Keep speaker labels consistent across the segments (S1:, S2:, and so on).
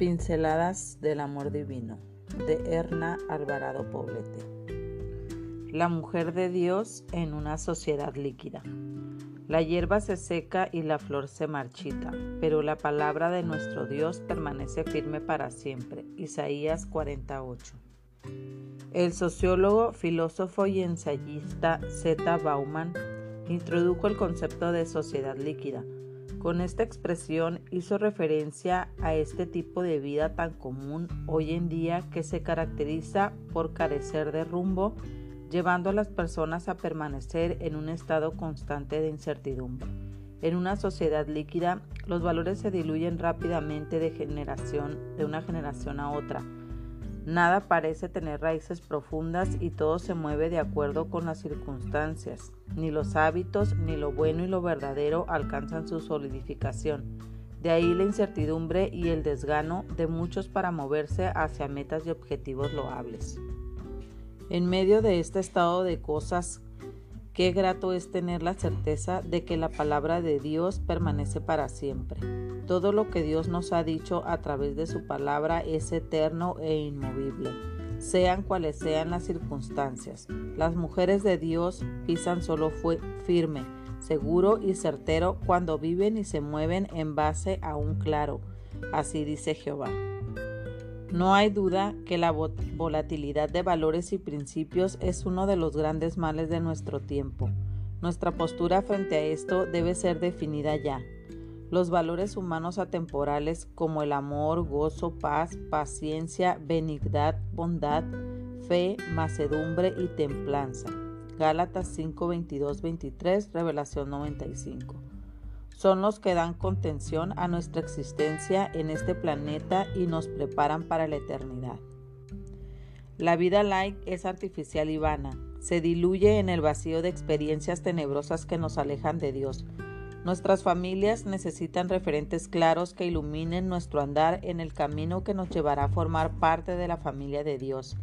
S1: Pinceladas del Amor Divino de Erna Alvarado Poblete. La mujer de Dios en una sociedad líquida. La hierba se seca y la flor se marchita, pero la palabra de nuestro Dios permanece firme para siempre. Isaías 48. El sociólogo, filósofo y ensayista Z. Bauman introdujo el concepto de sociedad líquida con esta expresión hizo referencia a este tipo de vida tan común hoy en día que se caracteriza por carecer de rumbo, llevando a las personas a permanecer en un estado constante de incertidumbre. En una sociedad líquida, los valores se diluyen rápidamente de generación de una generación a otra Nada parece tener raíces profundas y todo se mueve de acuerdo con las circunstancias. Ni los hábitos, ni lo bueno y lo verdadero alcanzan su solidificación. De ahí la incertidumbre y el desgano de muchos para moverse hacia metas y objetivos loables. En medio de este estado de cosas, qué grato es tener la certeza de que la palabra de Dios permanece para siempre. Todo lo que Dios nos ha dicho a través de su palabra es eterno e inmovible, sean cuales sean las circunstancias. Las mujeres de Dios pisan solo firme, seguro y certero cuando viven y se mueven en base a un claro. Así dice Jehová. No hay duda que la volatilidad de valores y principios es uno de los grandes males de nuestro tiempo. Nuestra postura frente a esto debe ser definida ya. Los valores humanos atemporales como el amor, gozo, paz, paciencia, benignidad, bondad, fe, macedumbre y templanza. Gálatas 5, 22, 23, Revelación 95. Son los que dan contención a nuestra existencia en este planeta y nos preparan para la eternidad. La vida light es artificial y vana. Se diluye en el vacío de experiencias tenebrosas que nos alejan de Dios Nuestras familias necesitan referentes claros que iluminen nuestro andar en el camino que nos llevará a formar parte de la familia de Dios.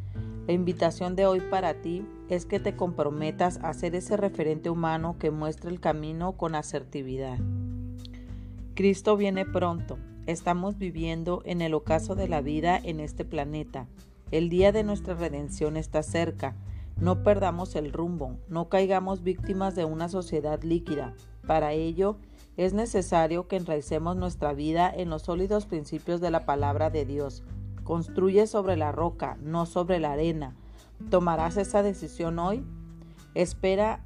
S1: La invitación de hoy para ti es que te comprometas a ser ese referente humano que muestre el camino con asertividad. Cristo viene pronto. Estamos viviendo en el ocaso de la vida en este planeta. El día de nuestra redención está cerca. No perdamos el rumbo, no caigamos víctimas de una sociedad líquida. Para ello, es necesario que enraicemos nuestra vida en los sólidos principios de la palabra de Dios. Construye sobre la roca, no sobre la arena. ¿Tomarás esa decisión hoy? Espera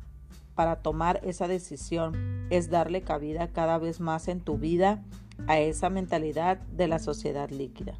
S1: para tomar esa decisión es darle cabida cada vez más en tu vida a esa mentalidad de la sociedad líquida.